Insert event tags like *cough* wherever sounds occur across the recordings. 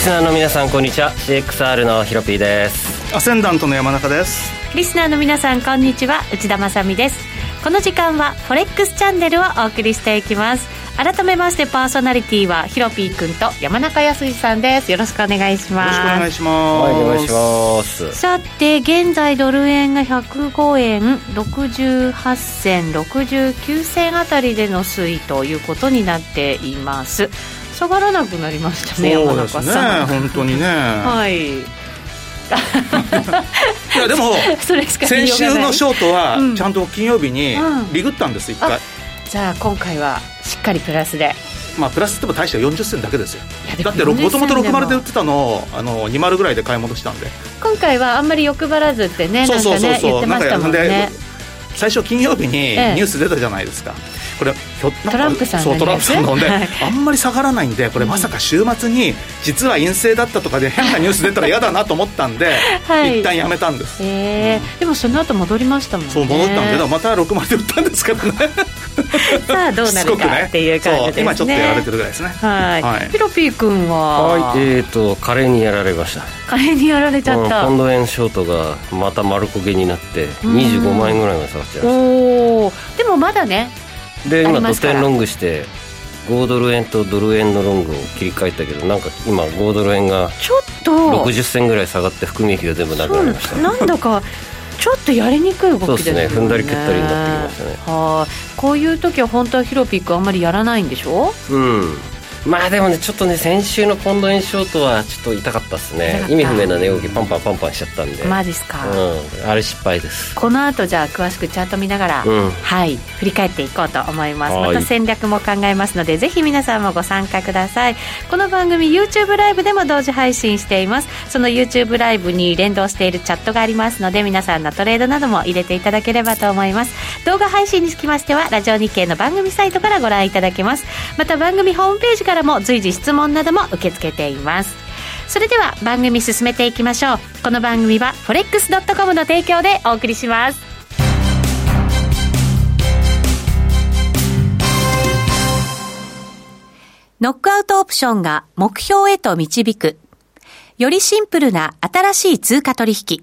リスナーの皆さんこんにちは。CXR のヒロピーです。アセンダントの山中です。リスナーの皆さんこんにちは。内田まさです。この時間はフォレックスチャンネルをお送りしていきます。改めましてパーソナリティはヒロピー君と山中康さんです。よろしくお願いします。よろしくお願いします。はいお願いします。さて現在ドル円が105円68銭69銭あたりでの推移ということになっています下がらなくなりましたねそうですね本当にね。はい。いやでも *laughs* 先週のショートはちゃんと金曜日にリグったんです一、回。じゃあ今回はしっかりプラスで。まあプラスっても大して40銭だけですよ。だってもともと60で売ってたのをあの20ぐらいで買い戻したんで。今回はあんまり欲張らずってねそうそうそうそう、なんかね最初金曜日にニュース出たじゃないですか、ええこれトランプさんそうトランプさんので、はい、あんまり下がらないんでこれまさか週末に実は陰性だったとかで *laughs* 変なニュース出たら嫌だなと思ったんで、はい、一旦やめたんです、えー、うん、でもその後戻りましたもんね。そう戻ったんでまた6まで売ったんですけどね。*laughs* さあどうなるかっていう感じですね。今ちょっとやられてるぐらいですね。はい、はい、ヒロピー君は？はいえーとカレーにやられました。カレーにやられちゃった、ポンド円ショートがまた丸焦げになって25万円ぐらいまで下がっちゃいました。おおでもまだねで今ドテンロングして5ドル円とドル円のロングを切り替えたけどなんか今5ドル円がちょっと。60銭ぐらい下がって含み益が全部なくなりました。なんだかちょっとやりにくい動きですね。そうですね踏んだり蹴ったりになってきましたね。はあこういう時は本当はヒロピックあんまりやらないんでしょ？うんまあでもねちょっとね先週のポンド円ショートはちょっと痛かったですね。意味不明な値動きパンパンパンパンしちゃったんで。マジっすか、うん、あれ失敗です。この後じゃあ詳しくチャート見ながら、うん、はい振り返っていこうと思います。また戦略も考えますのでぜひ皆さんもご参加ください。この番組 YouTube ライブでも同時配信しています。その YouTube ライブに連動しているチャットがありますので皆さんのトレードなども入れていただければと思います。動画配信につきましてはラジオ日経の番組サイトからご覧いただけます。また番組ホームページからも随時質問なども受け付けていますそれでは番組進めていきましょうこの番組は forex.com の提供でお送りしますノックアウトオプションが目標へと導く。よりシンプルな新しい通貨取引。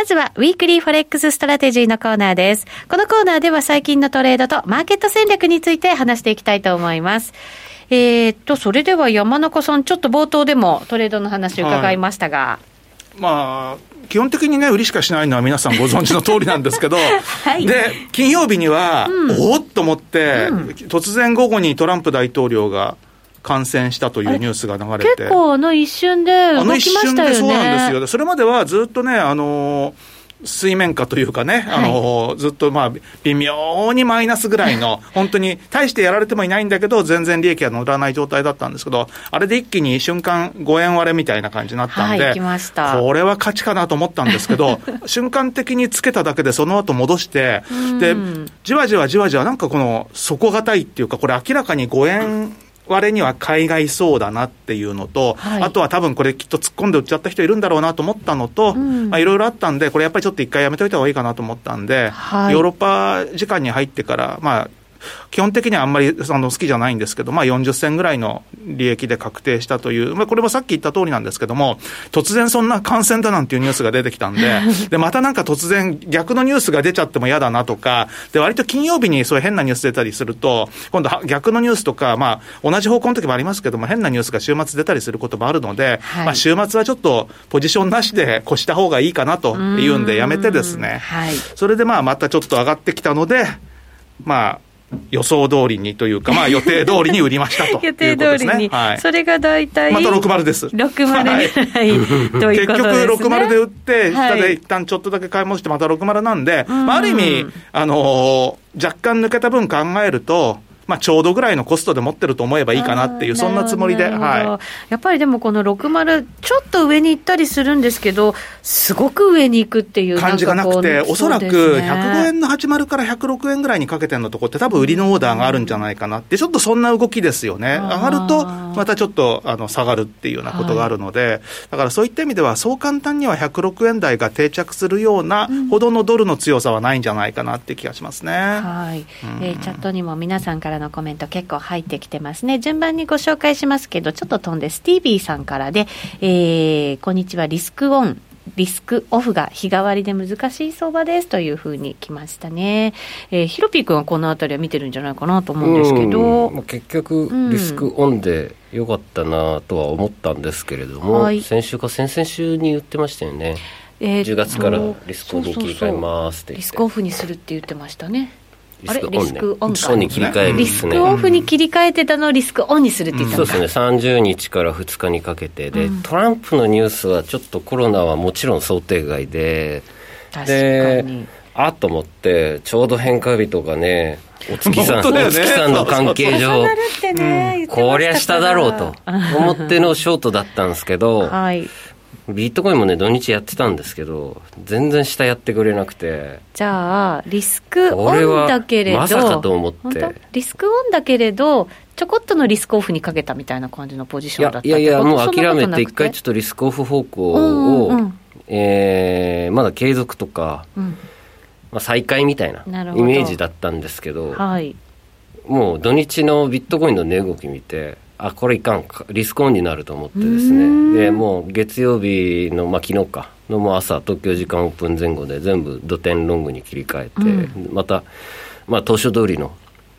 まずは、ウィークリーフォレックスストラテジーのコーナーです。このコーナーでは最近のトレードとマーケット戦略について話していきたいと思います。えー、っと、それでは山中さん、ちょっと冒頭でもトレードの話伺いましたが。はい、まあ、基本的にね、売りしかしないのは皆さんご存知の通りなんですけど、*laughs* はい、で、金曜日には、うん、おおっと思って、うん、突然午後にトランプ大統領が、感染したというニュースが流れて。結構あの一瞬で動きましたよね。そうなんですよ。それまではずっとね、あの水面下というかね、あの、はい、ずっとまあ、微妙にマイナスぐらいの、*laughs* 本当に大してやられてもいないんだけど、全然利益が乗らない状態だったんですけど、あれで一気に瞬間5円割れみたいな感じになったんで、はい、これは勝ちかなと思ったんですけど、*laughs* 瞬間的につけただけでその後戻して、で、じわじわじわじわなんかこの底堅いっていうか、これ明らかに5円割には海外そうだなっていうのと、はい、あとは多分これきっと突っ込んで売っちゃった人いるんだろうなと思ったのと、まあいろいろあったんで、これやっぱりちょっと一回やめといた方がいいかなと思ったんで、はい、ヨーロッパ時間に入ってから、まあ基本的にはあんまりあの好きじゃないんですけど、まあ、40銭ぐらいの利益で確定したという、まあ、これもさっき言った通りなんですけども、突然そんな感染だなんていうニュースが出てきたんで、*laughs* でまたなんか突然、逆のニュースが出ちゃっても嫌だなとか、で割と金曜日にそういう変なニュース出たりすると、今度、逆のニュースとか、まあ、同じ方向の時もありますけども、変なニュースが週末出たりすることもあるので、はい、まあ、週末はちょっとポジションなしで越した方がいいかなというんで、やめてですね、はい、それでまあまたちょっと上がってきたので、まあ、予想通りにというか、まあ、予定通りに売りましたと *laughs* 予定通りに、はい、それが大体、また60です。60ぐらい、ということです、ね、結局60で売って、下で一旦ちょっとだけ買い戻して、また60なんで、まあ、ある意味、あのー、若干抜けた分考えると、まあ、ちょうどぐらいのコストで持ってると思えばいいかなっていう、そんなつもりで、はい、やっぱりでもこの60、ちょっと上に行ったりするんですけど、すごく上に行くっていう感じがなくて、おそらく105円の80から106円ぐらいにかけてのところって、多分売りのオーダーがあるんじゃないかなって、ちょっとそんな動きですよね、上がると、またちょっとあの下がるっていうようなことがあるので、はい、だからそういった意味では、そう簡単には106円台が定着するようなほどのドルの強さはないんじゃないかなって気がしますね。はい、うん、えー、チャットにも皆さんからのコメント結構入ってきてますね。順番にご紹介しますけど、ちょっと飛んで、スティービーさんからで、えー、こんにちは、リスクオン。リスクオフが日替わりで難しい相場ですというふうに来ましたね。えー、ヒロピー君はこのあたりは見てるんじゃないかなと思うんですけど。結局、リスクオンでよかったなとは思ったんですけれども、はい、先週か先々週に言ってましたよね。えー、10月からリスクオフに切り替えますってリスクオフにするって言ってましたね。あれ？リスクオンか、に切り替える、ね、リスクオフに切り替えてたのをリスクオンにするって言ったん。そうですね。30日から2日にかけて。で、うん、トランプのニュースはちょっとコロナはもちろん想定外で。であと思ってちょうど変化日とかねお月さん、ね、お月さんの関係上、ね、こりゃ下だろうと思ってのショートだったんですけど、はい、ビットコインもね、土日やってたんですけど、全然下やってくれなくて。じゃあ、リスクオンだけれど、まさかと思って。リスクオンだけれど、ちょこっとのリスクオフにかけたみたいな感じのポジションだったいやいや、もう諦めて、一回ちょっとリスクオフ方向を、うんうん、えー、まだ継続とか、うん、まあ、再開みたいなイメージだったんですけど、はい、もう土日のビットコインの値動き見て、あこれいかんリスクオンになると思ってですね。でもう月曜日の、まあ、昨日か。のも朝東京時間オープン前後で全部土天ロングに切り替えて、うん、また、まあ、当初通りの、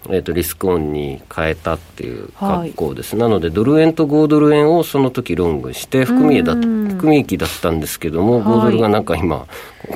えーと、リスクオンに変えたっていう格好です、はい、なのでドル円と5ドル円をその時ロングして含みだ含み益だったんですけども、5ドルがなんか今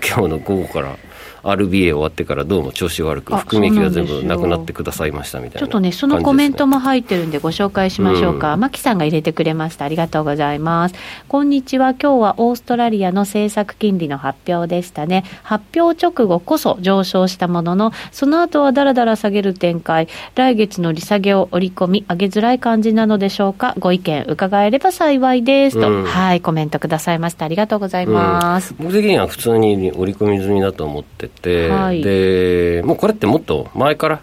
今日の午後から RBA 終わってからどうも調子悪く、含み益が全部なくなってくださいましたみたいな、ね、ちょっとね、そのコメントも入ってるんで、ご紹介しましょうか、うん、牧さんが入れてくれました、ありがとうございます。こんにちは、今日はオーストラリアの政策金利の発表でしたね、発表直後こそ上昇したものの、その後はだらだら下げる展開、来月の利下げを織り込み、上げづらい感じなのでしょうか、ご意見伺えれば幸いですと、うん、はい、コメントくださいました、ありがとうございます。うん、僕的には普通に織り込み済みだと思ってて、はい、でもうこれってもっと前から、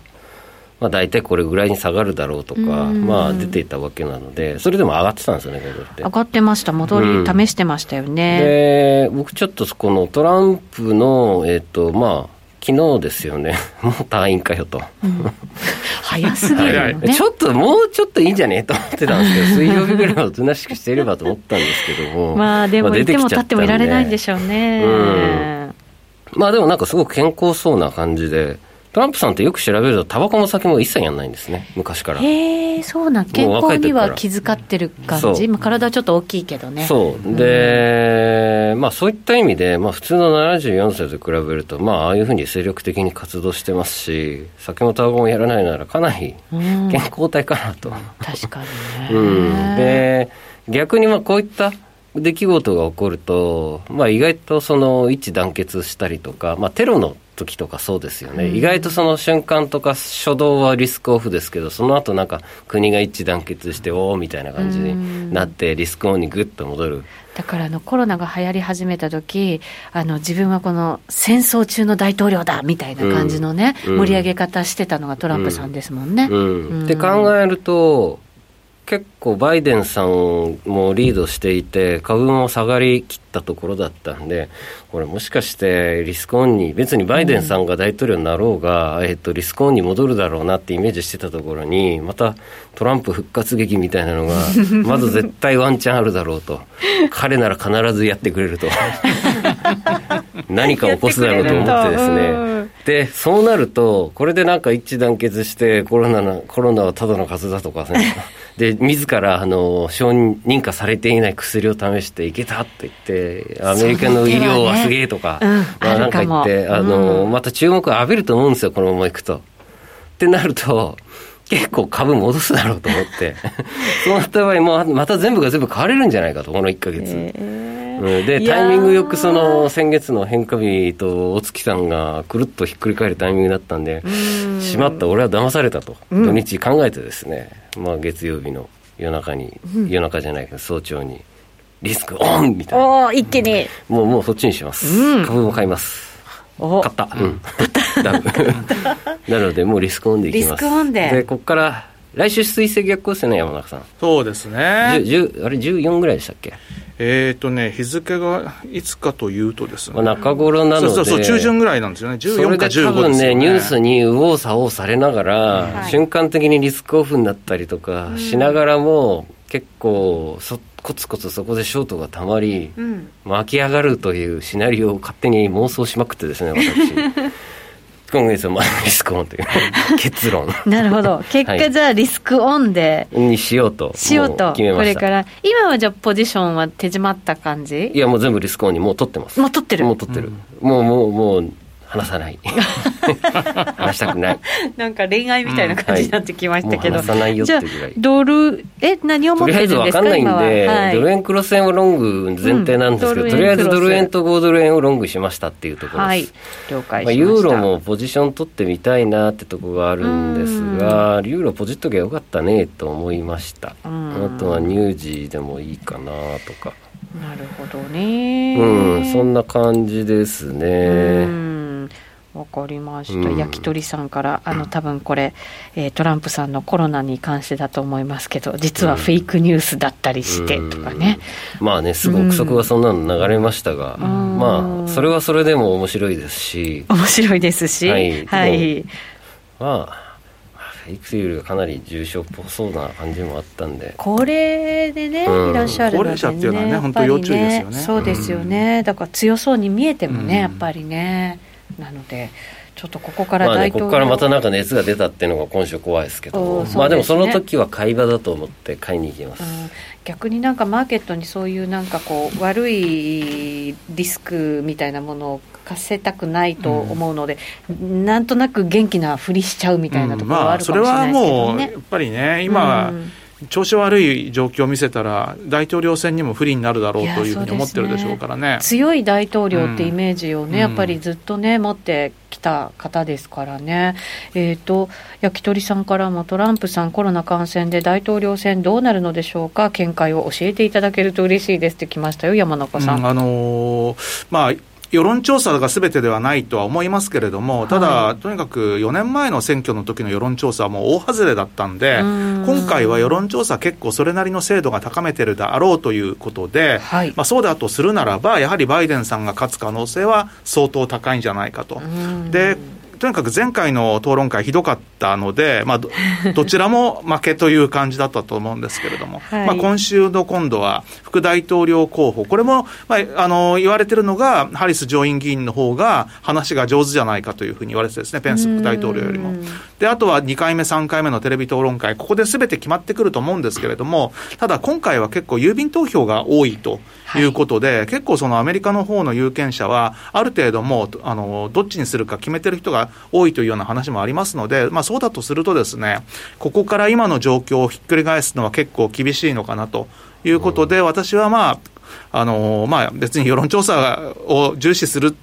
まあ、大体これぐらいに下がるだろうとか、まあ、出ていたわけなので、それでも上がってたんですよね、上がってました、戻り、試してましたよね。で僕、ちょっとこのトランプの、えっ、ー、とまあ、昨日ですよね、*laughs* もう退院かよと、うん、早すぎる、ね、ちょっともうちょっといいんじゃねえと思ってたんですけど、*laughs* 水曜日ぐらいはおとなしくしていればと思ったんですけども、*laughs* まあでも、いても立ってもいられないんでしょうね。うんまあでもなんかすごく健康そうな感じで、トランプさんってよく調べると、タバコも酒も一切やんないんですね、昔から。へえ、そうなん、健康には気遣ってる感じ、今、体ちょっと大きいけどね。そう、で、うん、まあそういった意味で、まあ、普通の74歳と比べると、まあ、ああいうふうに精力的に活動してますし、酒もタバコもやらないなら、かなり健康体かなと。うん、確かにね。うん、で、逆にまあこういった出来事が起こると、まあ、意外とその一致団結したりとか、まあ、テロの時とかそうですよね、うん、意外とその瞬間とか初動はリスクオフですけどその後なんか国が一致団結しておおみたいな感じになってリスクオンにぐっと戻る。だからあのコロナが流行り始めた時あの自分はこの戦争中の大統領だみたいな感じのね、うん、盛り上げ方してたのがトランプさんですもんね。って考えると結構バイデンさんもリードしていて、株も下がりきったところだったんで、これもしかしてリスクオンに、別にバイデンさんが大統領になろうが、うん、えっと、リスクオンに戻るだろうなってイメージしてたところに、またトランプ復活劇みたいなのが、*laughs* まず絶対ワンチャンあるだろうと、彼なら必ずやってくれると、*laughs* 何か起こすだろうと思ってですね、で、そうなると、これでなんか一致団結して、コロナのコロナはただの風邪だとかね。で自らあの承認可されていない薬を試していけたって言ってアメリカの医療はすげえとか、ね。うん、まあ、なんか言ってあの、また注目を浴びると思うんですよこのままいくと。ってなると結構株戻すだろうと思って。*laughs* そうなった場合もまた全部が全部買われるんじゃないかとこの1か月。えーでタイミングよくその先月の変化日とお月さんがくるっとひっくり返るタイミングだったんでしまった俺は騙されたと、土日考えてですね、まあ、月曜日の夜中に、夜中じゃないけど早朝にリスクオンみたいな。お一気に。もうもうそっちにします、株も買います。買った、うん、*laughs* なのでもうリスクオンでいきます。リスクオンで。でここから来週水星逆行ですよね山中さん。そうですね。あれ14ぐらいでしたっけ？えっ、ー、とね、日付がいつかというとですね、中頃なので、そうそう中旬ぐらいなんですよね、14か15ですよ、ね、多分ね、ニュースに右往左往されながら、はい、瞬間的にリスクオフになったりとかしながらも、結構そ、コツコツそこでショートがたまり、うん、巻き上がるというシナリオを勝手に妄想しまくってですね、私。*laughs* 今月はまあリスクオンという。結論。*laughs* なるほど。結果じゃあリスクオンで、はい、にしようと。しようとこれから。今はじゃあポジションは手締まった感じ？いやもう全部リスクオンにもう取ってます。もう取ってる。もう取ってる、うん、もうもうもう話さない。話したくない。*laughs* なんか恋愛みたいな感じになってきましたけど、うんはい、話さないよってぐらい。ドルえ何を持ってるんですかとりあえず分かんないんで、は？い、ドル円クロス円をロング前提なんですけど、うん、とりあえずドル円と5ドル円をロングしましたっていうところです、はい、了解まあ、ユーロもポジション取ってみたいなってとこがあるんですがユーロポジっときゃよかったねと思いました。あとはニュージーでもいいかなとか。なるほどね。うんそんな感じですね。わかりました、うん、焼き鳥さんから、あの多分これ、えー、トランプさんのコロナに関してだと思いますけど、実はフェイクニュースだったりしてとかね、うん、まあね、すぐ憶測がそんなの流れましたが、うん、まあ、それはそれでも面白いですし、面白いですし、はい、はい、まあ、フェイクというよりはかなり重症っぽそうな感じもあったんで。高齢でね、いらっしゃるので、ね、高齢者っていうのはね、本当要注意ですよね。そうですよね、だから強そうに見えてもね、やっぱりね。なのでちょっとここからまあね、ここからまたなんか熱が出たっていうのが今週怖いですけど、ね、まあでもその時は買い場だと思って買いに行きます、うん、逆になんかマーケットにそういうなんかこう悪いリスクみたいなものを課せたくないと思うので、うん、なんとなく元気なふりしちゃうみたいなところはあるかもしれないですけどね、うん。まあ、それはもうやっぱりね今、うん調子悪い状況を見せたら、大統領選にも不利になるだろうというふうに思ってるでしょうからね、ね、強い大統領ってイメージをね、うん、やっぱりずっとね、持ってきた方ですからね、えーと、焼き鳥さんからも、トランプさん、コロナ感染で大統領選どうなるのでしょうか、見解を教えていただけると嬉しいですってきましたよ、山中さん。うん、あのー、まあ世論調査がすべてではないとは思いますけれども、ただ、はい、とにかく4年前の選挙の時の世論調査はもう大外れだったんで、ん。今回は世論調査、結構それなりの精度が高めてるだろうということで、はい、まあ、そうだとするならば、やはりバイデンさんが勝つ可能性は相当高いんじゃないかと。でとにかく前回の討論会ひどかったので、まあ、*laughs* どちらも負けという感じだったと思うんですけれども、はい、まあ、今週の今度は副大統領候補、これも、まあ、あの言われてるのが、ハリス上院議員の方が話が上手じゃないかというふうに言われてですね、ペンス副大統領よりも。で、あとは2回目、3回目のテレビ討論会、ここですべて決まってくると思うんですけれども、ただ今回は結構郵便投票が多いということで、はい、結構そのアメリカの方の有権者は、ある程度もう、あの、どっちにするか決めてる人が多いというような話もありますので、まあ、そうだとするとですね、ここから今の状況をひっくり返すのは結構厳しいのかなということで、私はまあ、あのまあ、別に世論調査を重視する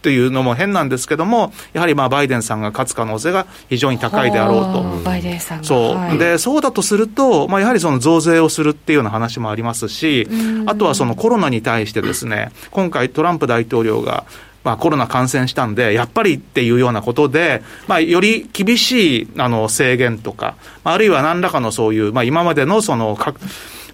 というのも変なんですけども、やはりまあバイデンさんが勝つ可能性が非常に高いであろうと。バイデンさんそう、はい、でそうだとすると、まあ、やはりその増税をするっていうような話もありますし、あとはそのコロナに対してですね、今回トランプ大統領がまあ、コロナ感染したんで、やっぱりっていうようなことで、まあ、より厳しいあの制限とか、あるいは何らかのそういう、まあ、今までのその、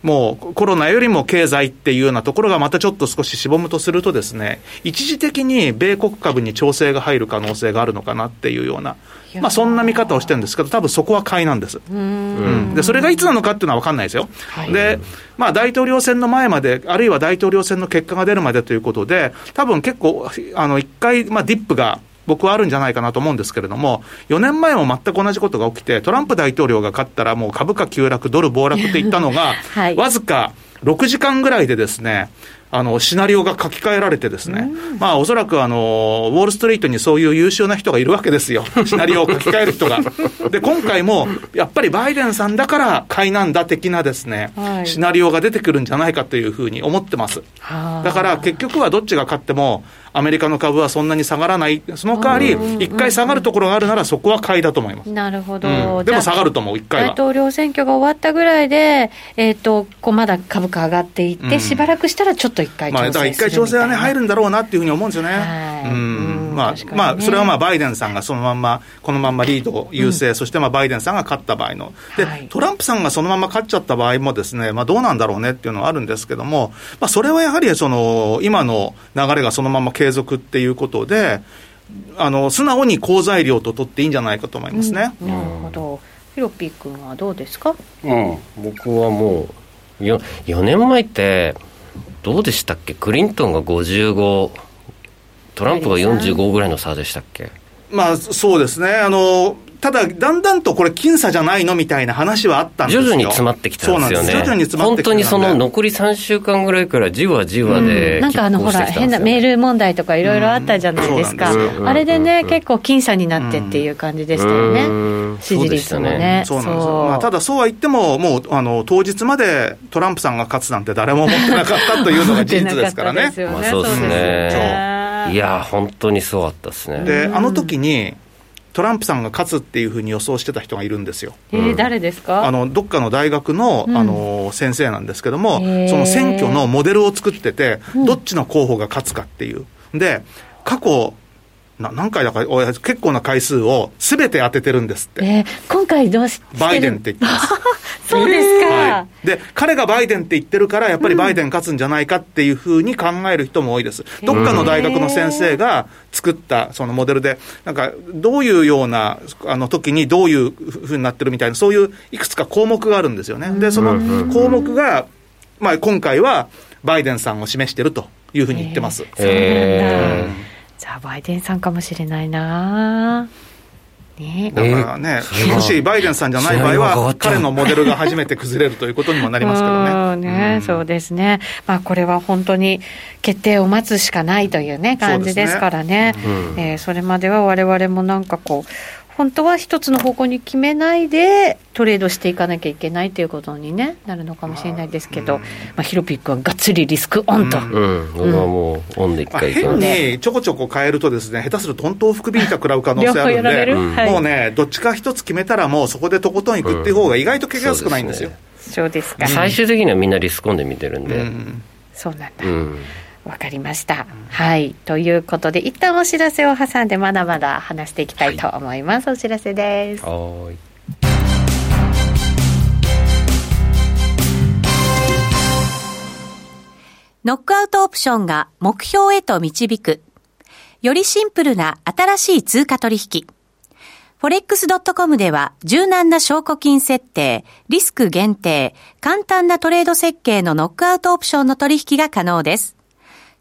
もうコロナよりも経済っていうようなところがまたちょっと少ししぼむとするとですね、一時的に米国株に調整が入る可能性があるのかなっていうような、まあそんな見方をしてるんですけど、多分そこは買いなんです。うん、で、それがいつなのかっていうのは分かんないですよ。はい、で、まあ大統領選の前まで、あるいは大統領選の結果が出るまでということで、多分結構、あの、一回、まあディップが、僕はあるんじゃないかなと思うんですけれども、4年前も全く同じことが起きて、トランプ大統領が勝ったら、もう株価急落、ドル暴落って言ったのが、*laughs* はい、わずか6時間ぐらいでですね、あの、シナリオが書き換えられてですね、まあ、おそらくあの、ウォールストリートにそういう優秀な人がいるわけですよ。*laughs* シナリオを書き換える人が。で、今回も、やっぱりバイデンさんだから買いなんだ的なですね、はい、シナリオが出てくるんじゃないかというふうに思ってます。だから結局はどっちが勝っても、アメリカの株はそんなに下がらない、その代わり、一回下がるところがあるなら、そこは買いだと思います。なるほど、うん、でも下がると思う、一回は。大統領選挙が終わったぐらいで、えっ、ー、と、こうまだ株価上がっていって、うん、しばらくしたらちょっと一回調整。まあ、だから一回調整はね、入るんだろうなっていうふうに思うんですよね。はい、うんまあ、まあ、それはまあ、バイデンさんがそのまんま、このまんまリード優勢、うん、そしてまあ、バイデンさんが勝った場合の。で、はい、トランプさんがそのまま勝っちゃった場合もですね、まあ、どうなんだろうねっていうのはあるんですけども、まあ、それはやはり、その、今の流れがそのまま継続っていうことで、あの、素直に好材料と取っていいんじゃないかと思いますね。うん、なるほど。ヒロピー君はどうですか？うん、僕はもう、4, 4年前って、どうでしたっけ？クリントンが55トランプが45ぐらいの差でしたっけ？まあそうですね。あのただ、だんだんとこれ、僅差じゃないのみたいな話はあったんですよ。徐々に詰まってきたんですよね、徐々に詰まってきた本当にその残り3週間ぐらいからじわじわで、うん、なんかあのほら、変なメール問題とかいろいろあったじゃないですか、あれでね、結構僅差になってっていう感じでしたよね、支持率もね。そうなんですよ、まあ、ただ、そうは言っても、もうあの当日までトランプさんが勝つなんて誰も思ってなかったというのが事実ですからね。まあ、そうですね。いや、本当にそうだったですね。で、あの時にトランプさんが勝つっていうふうに予想してた人がいるんですよ。えー、誰ですか？あのどっかの大学の,、あの先生なんですけども、その選挙のモデルを作ってて、どっちの候補が勝つかっていう。で過去な何回だか、結構な回数をすべて当ててるんですって。えー、今回どうしバイデンって言ってます。*laughs* そうですか、はい、で、彼がバイデンって言ってるから、やっぱりバイデン勝つんじゃないかっていうふうに考える人も多いです。どっかの大学の先生が作ったそのモデルで、なんか、どういうような、あの時にどういうふうになってるみたいな、そういういくつか項目があるんですよね。で、その項目が、まあ、今回はバイデンさんを示してるというふうに言ってます。えーじゃあバイデンさんかもしれないな。ね、だからね、えー、もしバイデンさんじゃない場合は、彼のモデルが初めて崩れるということにもなりますけどね。ね、うん、そうですね。まあ、これは本当に決定を待つしかないというね、感じですからね。そ、ね。うん、えー、それまでは我々もなんかこう、本当は一つの方向に決めないでトレードしていかなきゃいけないということに、ね、なるのかもしれないですけど、まあ、ヒロピックはがっつりリスクオンと。うん、うん、もうオンで一回変にちょこちょこ変えるとですね、下手すると本当福引か食らう可能性あるんで、*laughs* うん、もうね、どっちか一つ決めたら、もうそこでとことんいくっていう方が意外と結果やすくないんですよ。そうですか。最終的にはみんなリスクオンで見てるんで。そうなんだ。わかりました。はい。ということで、一旦お知らせを挟んで、まだまだ話していきたいと思います。はい、お知らせです。はい。ノックアウトオプションが目標へと導く。よりシンプルな新しい通貨取引。forex.com では柔軟な証拠金設定、リスク限定、簡単なトレード設計のノックアウトオプションの取引が可能です。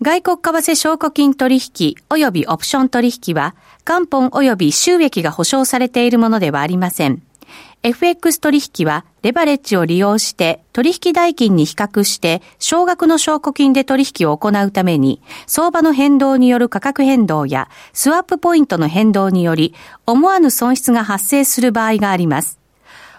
外国為替証拠金取引及びオプション取引は、元本及び収益が保証されているものではありません。FX 取引はレバレッジを利用して取引代金に比較して少額の証拠金で取引を行うために相場の変動による価格変動やスワップポイントの変動により思わぬ損失が発生する場合があります。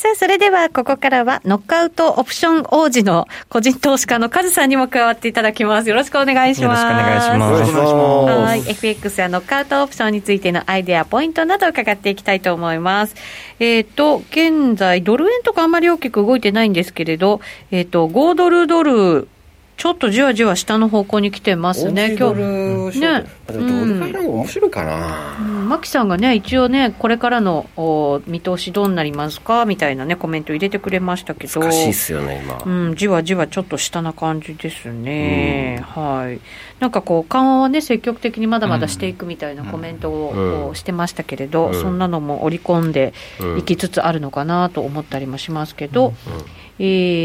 さあ、それではここからはノックアウトオプション王子の個人投資家のカズさんにも加わっていただきます。よろしくお願いします。よろしくお願いします。よろしくお願いします。はい。FX やノックアウトオプションについてのアイデア、ポイントなどを伺っていきたいと思います。えっ、ー、と、現在、ドル円とかあんまり大きく動いてないんですけれど、えっ、ー、と、5ドルドル、ちょっとじわじわ下の方向に来てますね、今日。ね。でもドル買いの方が面白いかな。うん、マキさんがね、一応ね、これからのお見通しどうなりますか？みたいなね、コメント入れてくれましたけど。難しいっすよね、今。うん、じわじわちょっと下な感じですね。うん、はい。なんかこう、緩和はね、積極的にまだまだしていくみたいなコメントを、うん、してましたけれど、うん、そんなのも織り込んでいきつつあるのかなと思ったりもしますけど、え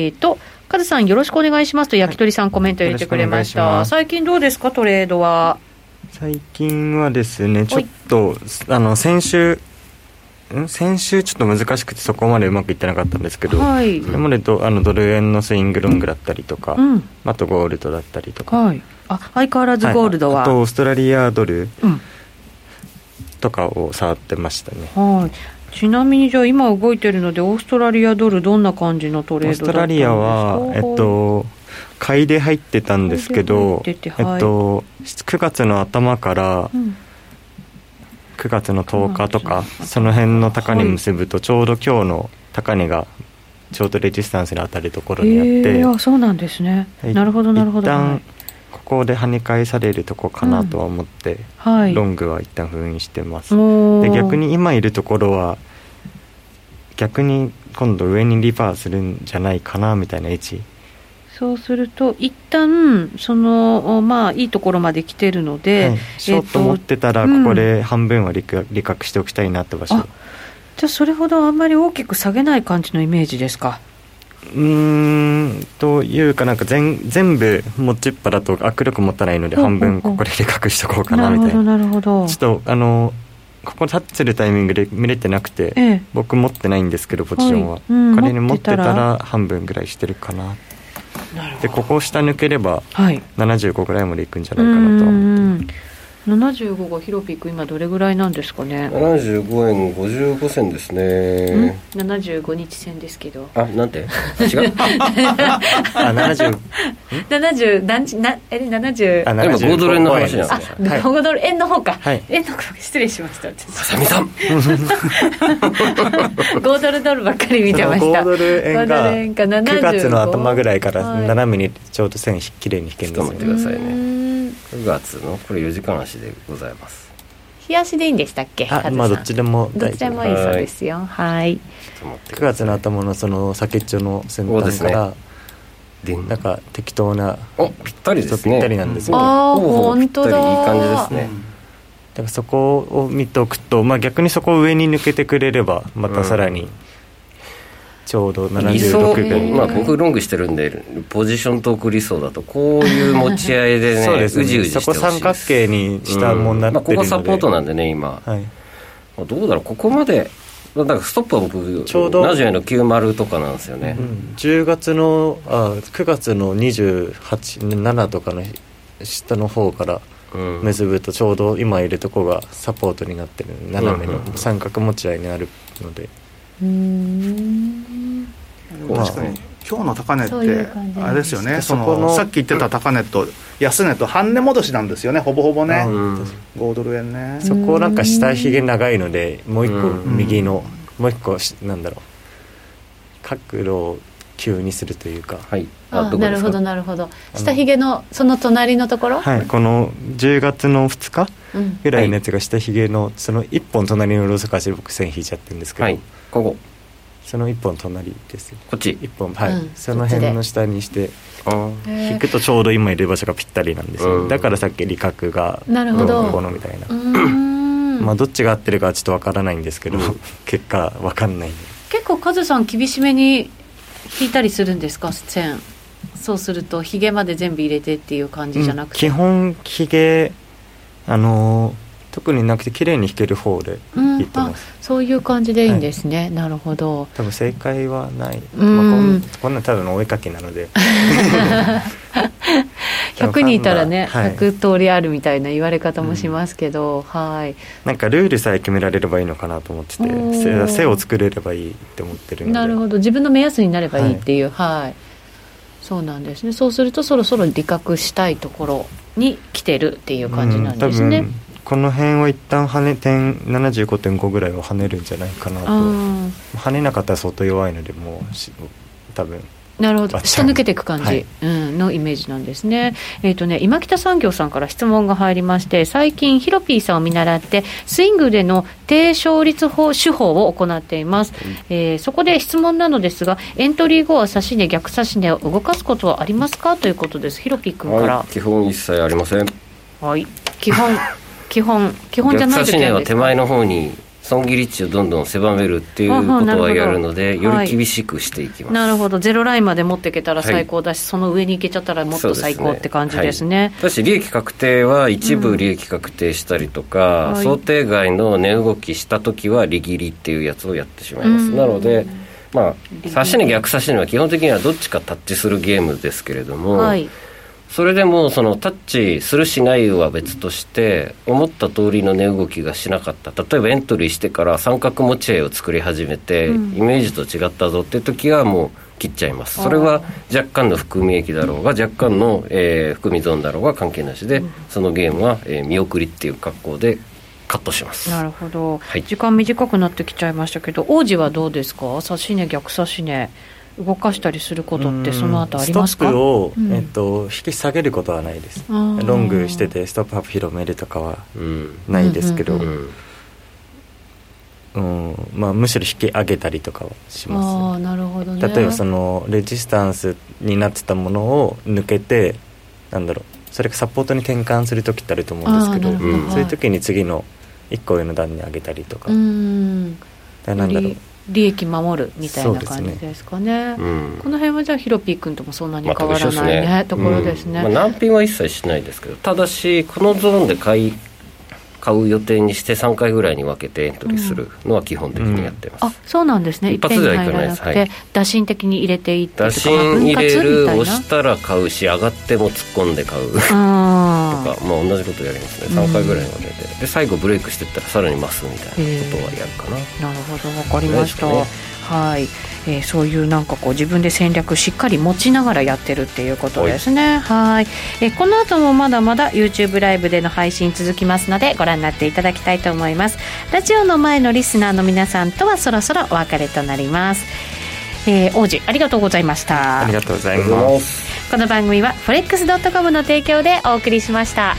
ーと、カズさん、よろしくお願いしますと、焼き鳥さん、コメント入れてくれました、最近どうですか、トレードは？最近はですね、ちょっと、あの先週、先週ちょっと難しくてそこまでうまくいってなかったんですけど、はい、それまでとあのドル円のスイングロングだったりとか、うん、あとゴールドだったりとか、はい、あ相変わらずゴールドは、はい、あとオーストラリアドルとかを触ってましたね、はいちなみにじゃあ今動いてるのでオーストラリアドルどんな感じのトレードオーストラリアはえっと買いで入ってたんですけど、はい、えっと9月の頭から、9月の10日とかその辺の高値結ぶとちょうど今日の高値がちょうどレジスタンスに当たるところにあって、あそうなんですね、なるほどなるほど。一旦ここで跳ね返されるとこかなとは思って、うんはい、ロングは一旦封印してます。で逆に今いるところは逆に今度上にリバーするんじゃないかなみたいな位置そうすると一旦そのまあいいところまで来てるので、はい、しようと思ってたらここで半分は利確しておきたいなって場所、うん、じゃあそれほどあんまり大きく下げない感じのイメージですか？うんというかなんか全全部持ちっぱだと握力持たないので半分ここででかしとこうかなみたいな。なるほど。ちょっとあのここ立ってるタイミングで見れてなくて、ええ、僕持ってないんですけどポジションは、はい。うん、仮に持ってたら。半分ぐらいしてるかな。でここを下抜ければ75ぐらいまでいくんじゃないかなとは思って75がヒロピーク今どれぐらいなんですかね？75円55銭ですね。75日線ですけど。あなんて？違う？*laughs* あ70 70 *laughs* 何時なえ70あ今5ドル円の話なんで。すね。5ドル円の方か、はい、円の方失礼しました。ささみさん。*laughs* 5ドルドルばっかり見てました。5ドル円が9月の頭ぐらいから斜めにちょうど線きれいに引けるんですよ。待ってくださいね9月のこれ4時間足でございます。日足でいいんでしたっけ？あまあどっちでもどっちでもいいそうですよ。はい。9月の頭のその先っちょの先端から、ね、なんか適当なおぴったりですね。ぴったりなんですよ、うん、ああ本当だ。いい感じですね、だからそこを見ておくと、まあ、逆にそこを上に抜けてくれればまたさらに、うんちょうど76分まあ僕ロングしてるんでポジショントーク理想だとこういう持ち合いでね *laughs* そうですね。うじうじしてそこ三角形にしたもんなってるので、うんまあ、ここサポートなんでね今、はい、どうだろう。ここまでだからストップは僕ちょうど。70円の90とかなんですよね、うん、10月のあ9月の287とかの下の方から結ぶとちょうど今いるとこがサポートになってる斜めの三角持ち合いになるので、うん確かに。今日の高値ってあれですよね。そのさっき言ってた高値と安値と半値戻しなんですよね。ほぼほぼね、5ドル円ね。そこなんか下ひげ長いのでもう一個右の、もう一個なんだろう。角度を急にするというか。はい。あなるほどなるほど。下ひげのその隣のところ？はい。この10月の2日ぐらいのやつが下ひげのその1本隣のローソク足で僕線引いちゃってるんですけど、はい。ここその一本隣です。こっち？一本はい、うん、その辺の下にして。引くとちょうど今いる場所がぴったりなんですよ、うん、だからさっき理覚がなるほど。このみたいな。まあどっちが合ってるかはちょっとわからないんですけど、*laughs* 結果わかんない結構カズさん厳しめに引いたりするんですか？線。そうするとひげまで全部入れてっていう感じじゃなくて、うん、基本ひげあのー特になくて綺麗に弾ける方で弾いてます、うん、そういう感じでいいんですね、はい、なるほど。多分正解はない、まあ、こんこんなただのお絵かきなので。*laughs* 100人いたらね、はい、100通りあるみたいな言われ方もしますけど、うん、はい。なんかルールさえ決められればいいのかなと思ってて背を作れればいいって思ってるので。なるほど。自分の目安になればいいっていうはい、はい、そうなんですね。そうするとそろそろ理覚したいところに来てるっていう感じなんですね、うんこの辺を一旦跳ね点75.5ぐらいを跳ねるんじゃないかなと。跳ねなかったら相当弱いのでもう多分。なるほど。下抜けていく感じ、はい、うん、のイメージなんですね,、えーとね今北産業さんから質問が入りまして最近ヒロピーさんを見習ってスイングでの低勝率法手法を行っています、えー、そこで質問なのですがエントリー後は指し値逆指し値を動かすことはありますか？ということです。ヒロピー君から、はい、基本一切ありません。はい。基本 *laughs* 基本基本じゃない時は手前の方に損切り値をどんどん狭めるっていうことはやるのでより厳しくしていきます、なるほど。ゼロラインまで持っていけたら最高だし、はい、その上に行けちゃったらもっと最高って感じですね。ただし利益確定は一部利益確定したりとか、うん、想定外の値動きした時は利切りっていうやつをやってしまいます、うん、なのでまあ指し値逆指し値は基本的にはどっちかタッチするゲームですけれども、はいそれでもそのタッチするしないは別として思った通りの値動きがしなかった。例えばエントリーしてから三角持ち合いを作り始めて、うん、イメージと違ったぞっていう時はもう切っちゃいます。それは若干の含み益だろうが若干の、えー、含み損だろうが関係なしで、うん、そのゲームは、えー、見送りっていう格好でカットします。なるほど、はい、時間短くなってきちゃいましたけど王子はどうですか？指し値逆指し値動かしたりすることってその後ありますか？ストップを、うん、えっと、引き下げることはないです。ロングしててストップアップ広めるとかはないですけど、うんまあ、むしろ引き上げたりとかはします、ね、なるほど、ね、例えばそのレジスタンスになってたものを抜けてなんだろうそれがサポートに転換する時ってあると思うんですけどそういう時に次の1個上の段に上げたりとか。うん。なんだろう利益守るみたいな感じですかね、ね。うん、この辺はじゃあヒロピー君ともそんなに変わらないね、まあ、ところですね、うん。まあ、難品は一切しないですけどただしこのゾーンで買い買う予定にして3回ぐらいに分けてエントリーするのは基本的にやってます、うん、あそうなんですね。一発ではいかないです、はい、打診的に入れていって打診入れる押したら買うし上がっても突っ込んで買う。とかまあ同じことやりますね。3回ぐらいに分けて、で最後ブレイクしていったらさらに増すみたいなことはやるかな。なるほど。分かりました、ね、はい、えー、そういうなんかこう自分で戦略しっかり持ちながらやってるっていうことですね。はい。えー、この後もまだまだ YouTube ライブでの配信続きますのでご覧になっていただきたいと思います。ラジオの前のリスナーの皆さんとはそろそろお別れとなります。えー、王子ありがとうございました。ありがとうございます。この番組は forex.com の提供でお送りしました